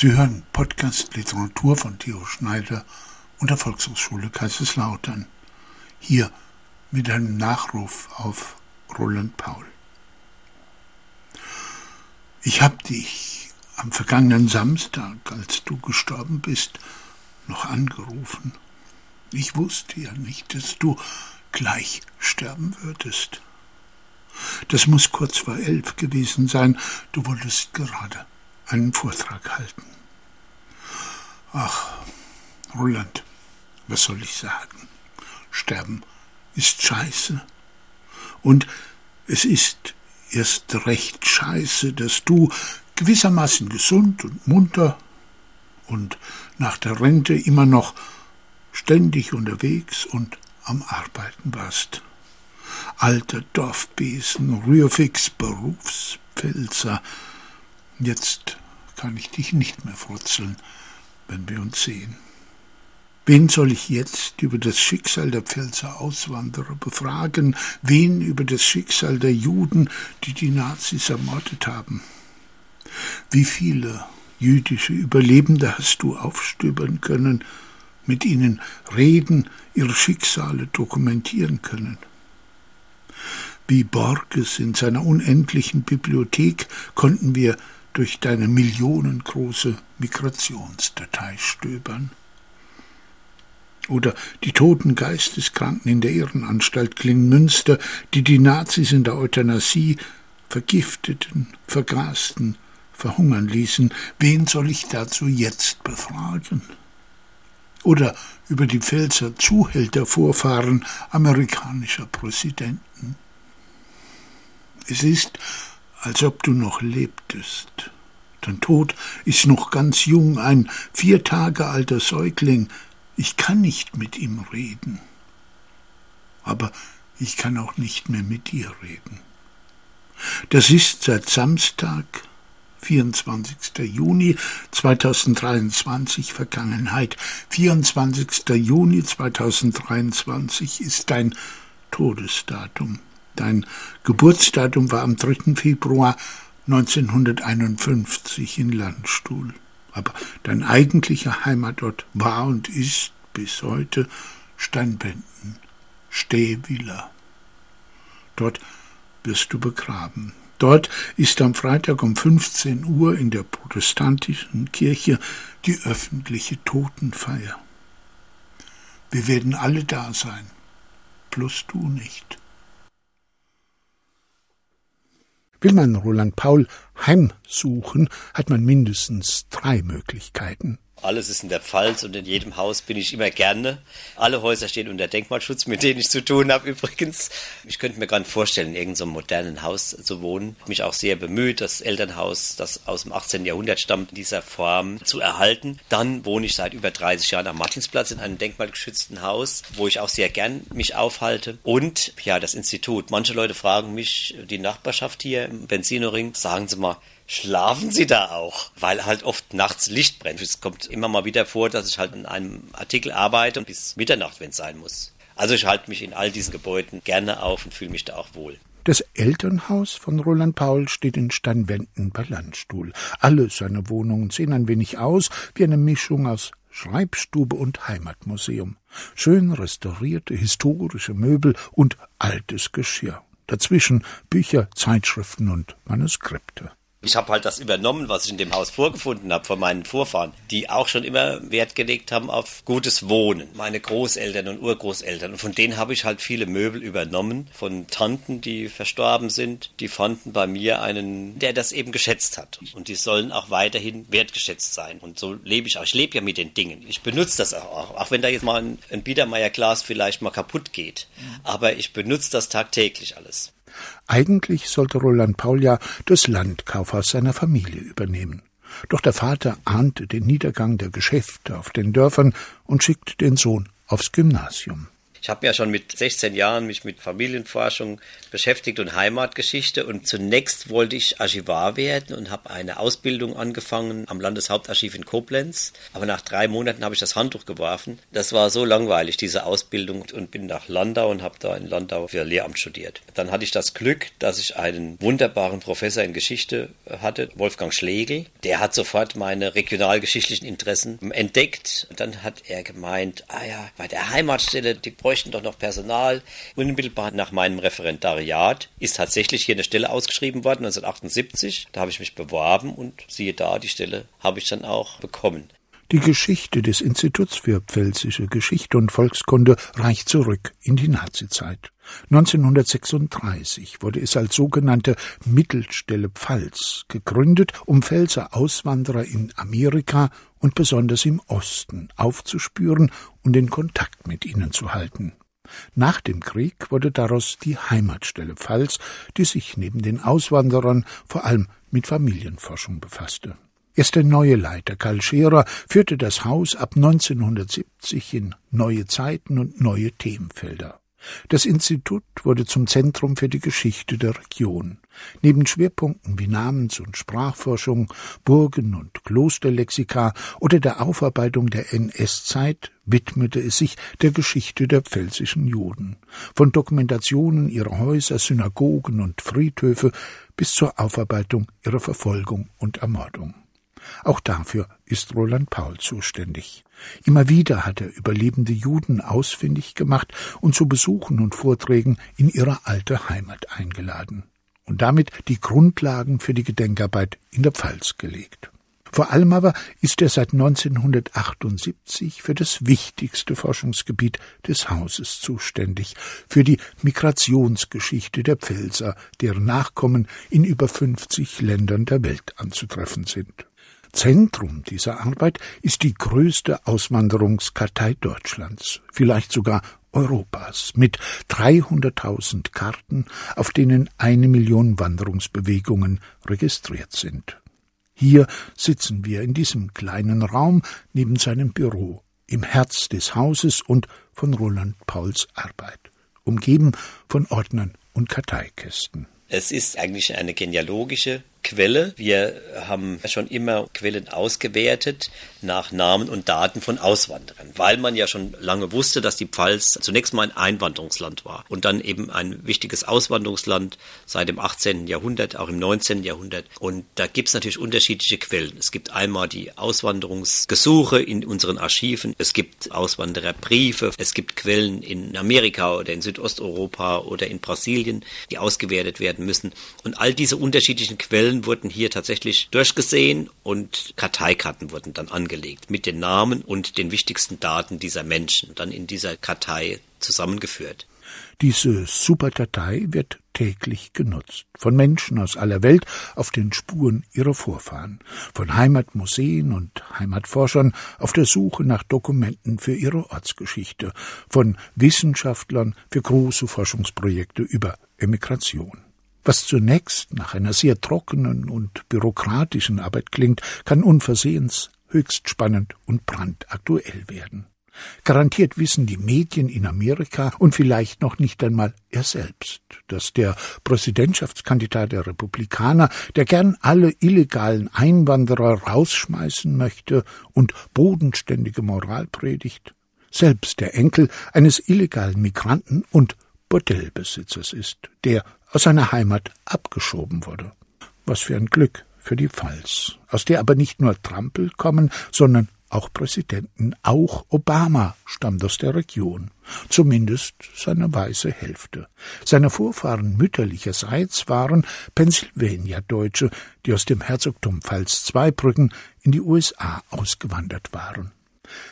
Sie hören Podcast Literatur von Theo Schneider und der Volkshochschule Kaiserslautern. Hier mit einem Nachruf auf Roland Paul. Ich hab dich am vergangenen Samstag, als du gestorben bist, noch angerufen. Ich wusste ja nicht, dass du gleich sterben würdest. Das muss kurz vor elf gewesen sein. Du wolltest gerade einen Vortrag halten. Ach, Roland, was soll ich sagen? Sterben ist scheiße. Und es ist erst recht scheiße, dass du gewissermaßen gesund und munter und nach der Rente immer noch ständig unterwegs und am Arbeiten warst. Alter Dorfbesen, Rührfix, Berufspfälzer, Jetzt kann ich dich nicht mehr frutzeln, wenn wir uns sehen. Wen soll ich jetzt über das Schicksal der Pfälzer Auswanderer befragen? Wen über das Schicksal der Juden, die die Nazis ermordet haben? Wie viele jüdische Überlebende hast du aufstöbern können, mit ihnen reden, ihre Schicksale dokumentieren können? Wie Borges in seiner unendlichen Bibliothek konnten wir durch deine millionengroße Migrationsdatei stöbern. Oder die toten Geisteskranken in der Ehrenanstalt Klingmünster, die die Nazis in der Euthanasie vergifteten, vergasten, verhungern ließen. Wen soll ich dazu jetzt befragen? Oder über die Pfälzer Zuhältervorfahren amerikanischer Präsidenten. Es ist als ob du noch lebtest. Dein Tod ist noch ganz jung, ein vier Tage alter Säugling. Ich kann nicht mit ihm reden. Aber ich kann auch nicht mehr mit dir reden. Das ist seit Samstag, 24. Juni 2023 Vergangenheit. 24. Juni 2023 ist dein Todesdatum. Dein Geburtsdatum war am 3. Februar 1951 in Landstuhl. Aber dein eigentlicher Heimatort war und ist bis heute Steinbenden, Stehwiller. Dort wirst du begraben. Dort ist am Freitag um 15 Uhr in der protestantischen Kirche die öffentliche Totenfeier. Wir werden alle da sein, bloß du nicht. Will man Roland Paul heimsuchen, hat man mindestens drei Möglichkeiten. Alles ist in der Pfalz und in jedem Haus bin ich immer gerne. Alle Häuser stehen unter Denkmalschutz, mit denen ich zu tun habe übrigens. Ich könnte mir gar nicht vorstellen, in irgendeinem modernen Haus zu wohnen. Ich mich auch sehr bemüht, das Elternhaus, das aus dem 18. Jahrhundert stammt, in dieser Form zu erhalten. Dann wohne ich seit über 30 Jahren am Martinsplatz in einem denkmalgeschützten Haus, wo ich auch sehr gern mich aufhalte. Und ja, das Institut. Manche Leute fragen mich, die Nachbarschaft hier im Benzinoring, sagen Sie mal, schlafen sie da auch, weil halt oft nachts Licht brennt. Es kommt immer mal wieder vor, dass ich halt in einem Artikel arbeite bis Mitternacht, wenn es sein muss. Also ich halte mich in all diesen Gebäuden gerne auf und fühle mich da auch wohl. Das Elternhaus von Roland Paul steht in Steinwenden bei Landstuhl. Alle seine Wohnungen sehen ein wenig aus wie eine Mischung aus Schreibstube und Heimatmuseum. Schön restaurierte historische Möbel und altes Geschirr. Dazwischen Bücher, Zeitschriften und Manuskripte. Ich habe halt das übernommen, was ich in dem Haus vorgefunden habe von meinen Vorfahren, die auch schon immer Wert gelegt haben auf gutes Wohnen. Meine Großeltern und Urgroßeltern. Und von denen habe ich halt viele Möbel übernommen. Von Tanten, die verstorben sind. Die fanden bei mir einen, der das eben geschätzt hat. Und die sollen auch weiterhin wertgeschätzt sein. Und so lebe ich auch. Ich lebe ja mit den Dingen. Ich benutze das auch. Auch wenn da jetzt mal ein, ein Biedermeierglas vielleicht mal kaputt geht. Aber ich benutze das tagtäglich alles. Eigentlich sollte Roland Paul ja das Landkaufhaus seiner Familie übernehmen. Doch der Vater ahnte den Niedergang der Geschäfte auf den Dörfern und schickte den Sohn aufs Gymnasium. Ich habe ja schon mit 16 Jahren mich mit Familienforschung beschäftigt und Heimatgeschichte und zunächst wollte ich Archivar werden und habe eine Ausbildung angefangen am Landeshauptarchiv in Koblenz. Aber nach drei Monaten habe ich das Handtuch geworfen. Das war so langweilig, diese Ausbildung und bin nach Landau und habe da in Landau für Lehramt studiert. Dann hatte ich das Glück, dass ich einen wunderbaren Professor in Geschichte hatte, Wolfgang Schlegel. Der hat sofort meine regionalgeschichtlichen Interessen entdeckt. Und dann hat er gemeint, ah ja, bei der Heimatstelle, die bräuchten doch noch Personal. Unmittelbar nach meinem Referendariat ist tatsächlich hier eine Stelle ausgeschrieben worden, 1978. Da habe ich mich beworben und siehe da, die Stelle habe ich dann auch bekommen. Die Geschichte des Instituts für Pfälzische Geschichte und Volkskunde reicht zurück in die Nazizeit. 1936 wurde es als sogenannte Mittelstelle Pfalz gegründet, um Pfälzer Auswanderer in Amerika und besonders im Osten aufzuspüren und den Kontakt mit ihnen zu halten. Nach dem Krieg wurde daraus die Heimatstelle Pfalz, die sich neben den Auswanderern vor allem mit Familienforschung befasste. Erst der neue Leiter Karl Scherer führte das Haus ab 1970 in neue Zeiten und neue Themenfelder. Das Institut wurde zum Zentrum für die Geschichte der Region. Neben Schwerpunkten wie Namens- und Sprachforschung, Burgen- und Klosterlexika oder der Aufarbeitung der NS-Zeit widmete es sich der Geschichte der pfälzischen Juden. Von Dokumentationen ihrer Häuser, Synagogen und Friedhöfe bis zur Aufarbeitung ihrer Verfolgung und Ermordung. Auch dafür ist Roland Paul zuständig. Immer wieder hat er überlebende Juden ausfindig gemacht und zu Besuchen und Vorträgen in ihre alte Heimat eingeladen und damit die Grundlagen für die Gedenkarbeit in der Pfalz gelegt. Vor allem aber ist er seit 1978 für das wichtigste Forschungsgebiet des Hauses zuständig, für die Migrationsgeschichte der Pfälzer, deren Nachkommen in über 50 Ländern der Welt anzutreffen sind. Zentrum dieser Arbeit ist die größte Auswanderungskartei Deutschlands, vielleicht sogar Europas, mit 300.000 Karten, auf denen eine Million Wanderungsbewegungen registriert sind. Hier sitzen wir in diesem kleinen Raum neben seinem Büro, im Herz des Hauses und von Roland Pauls Arbeit, umgeben von Ordnern und Karteikästen. Es ist eigentlich eine genealogische Quelle. Wir haben schon immer Quellen ausgewertet nach Namen und Daten von Auswanderern, weil man ja schon lange wusste, dass die Pfalz zunächst mal ein Einwanderungsland war und dann eben ein wichtiges Auswanderungsland seit dem 18. Jahrhundert, auch im 19. Jahrhundert. Und da gibt es natürlich unterschiedliche Quellen. Es gibt einmal die Auswanderungsgesuche in unseren Archiven, es gibt Auswandererbriefe, es gibt Quellen in Amerika oder in Südosteuropa oder in Brasilien, die ausgewertet werden müssen. Und all diese unterschiedlichen Quellen Stellen wurden hier tatsächlich durchgesehen und Karteikarten wurden dann angelegt mit den Namen und den wichtigsten Daten dieser Menschen dann in dieser Kartei zusammengeführt. Diese Superdatei wird täglich genutzt. Von Menschen aus aller Welt auf den Spuren ihrer Vorfahren. Von Heimatmuseen und Heimatforschern auf der Suche nach Dokumenten für ihre Ortsgeschichte. Von Wissenschaftlern für große Forschungsprojekte über Emigration. Was zunächst nach einer sehr trockenen und bürokratischen Arbeit klingt, kann unversehens höchst spannend und brandaktuell werden. Garantiert wissen die Medien in Amerika und vielleicht noch nicht einmal er selbst, dass der Präsidentschaftskandidat der Republikaner, der gern alle illegalen Einwanderer rausschmeißen möchte und bodenständige Moral predigt, selbst der Enkel eines illegalen Migranten und Bordellbesitzers ist, der aus seiner Heimat abgeschoben wurde. Was für ein Glück für die Pfalz, aus der aber nicht nur Trampel kommen, sondern auch Präsidenten, auch Obama stammt aus der Region, zumindest seine weiße Hälfte. Seine Vorfahren mütterlicherseits waren Pennsylvania-Deutsche, die aus dem Herzogtum Pfalz-Zweibrücken in die USA ausgewandert waren.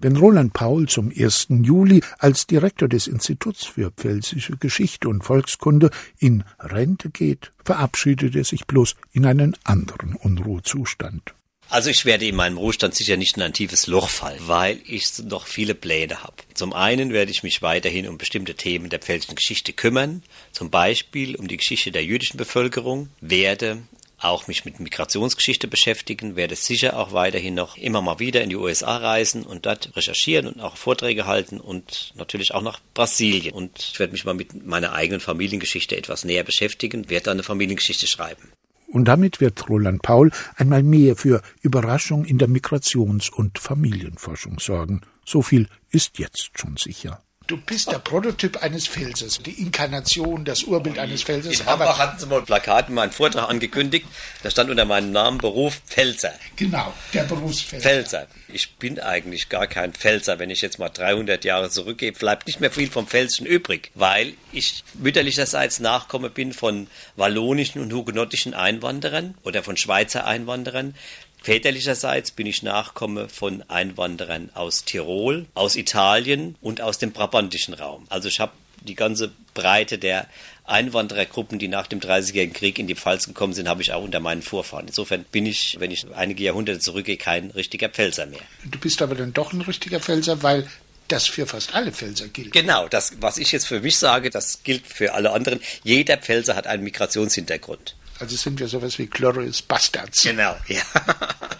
Wenn Roland Paul zum 1. Juli als Direktor des Instituts für Pfälzische Geschichte und Volkskunde in Rente geht, verabschiedet er sich bloß in einen anderen Unruhezustand. Also ich werde in meinem Ruhestand sicher nicht in ein tiefes Loch fallen, weil ich noch viele Pläne habe. Zum einen werde ich mich weiterhin um bestimmte Themen der pfälzischen Geschichte kümmern, zum Beispiel um die Geschichte der jüdischen Bevölkerung, werde auch mich mit Migrationsgeschichte beschäftigen, werde sicher auch weiterhin noch immer mal wieder in die USA reisen und dort recherchieren und auch Vorträge halten und natürlich auch nach Brasilien. Und ich werde mich mal mit meiner eigenen Familiengeschichte etwas näher beschäftigen, werde dann eine Familiengeschichte schreiben. Und damit wird Roland Paul einmal mehr für Überraschung in der Migrations- und Familienforschung sorgen. So viel ist jetzt schon sicher. Du bist der Prototyp eines Felses, die Inkarnation, das Urbild eines Felses. In Hamburg hatten sie mal ein Plakat in meinem Vortrag angekündigt. Da stand unter meinem Namen Beruf Pfälzer. Genau, der Berufsfelser. Pfälzer. Ich bin eigentlich gar kein Pfälzer. Wenn ich jetzt mal 300 Jahre zurückgehe, bleibt nicht mehr viel vom Pfälzischen übrig, weil ich mütterlicherseits Nachkomme bin von wallonischen und hugenottischen Einwanderern oder von Schweizer Einwanderern. Väterlicherseits bin ich Nachkomme von Einwanderern aus Tirol, aus Italien und aus dem brabantischen Raum. Also ich habe die ganze Breite der Einwanderergruppen, die nach dem Dreißigjährigen Krieg in die Pfalz gekommen sind, habe ich auch unter meinen Vorfahren. Insofern bin ich, wenn ich einige Jahrhunderte zurückgehe, kein richtiger Pfälzer mehr. Du bist aber dann doch ein richtiger Pfälzer, weil das für fast alle Pfälzer gilt. Genau, das, was ich jetzt für mich sage, das gilt für alle anderen. Jeder Pfälzer hat einen Migrationshintergrund. Also sind wir sowas wie Glorious Bastards. Genau, ja.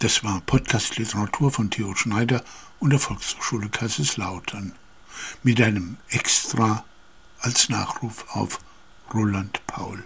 Das war Podcast Literatur von Theo Schneider und der Volkshochschule Kaiserslautern mit einem Extra als Nachruf auf Roland Paul.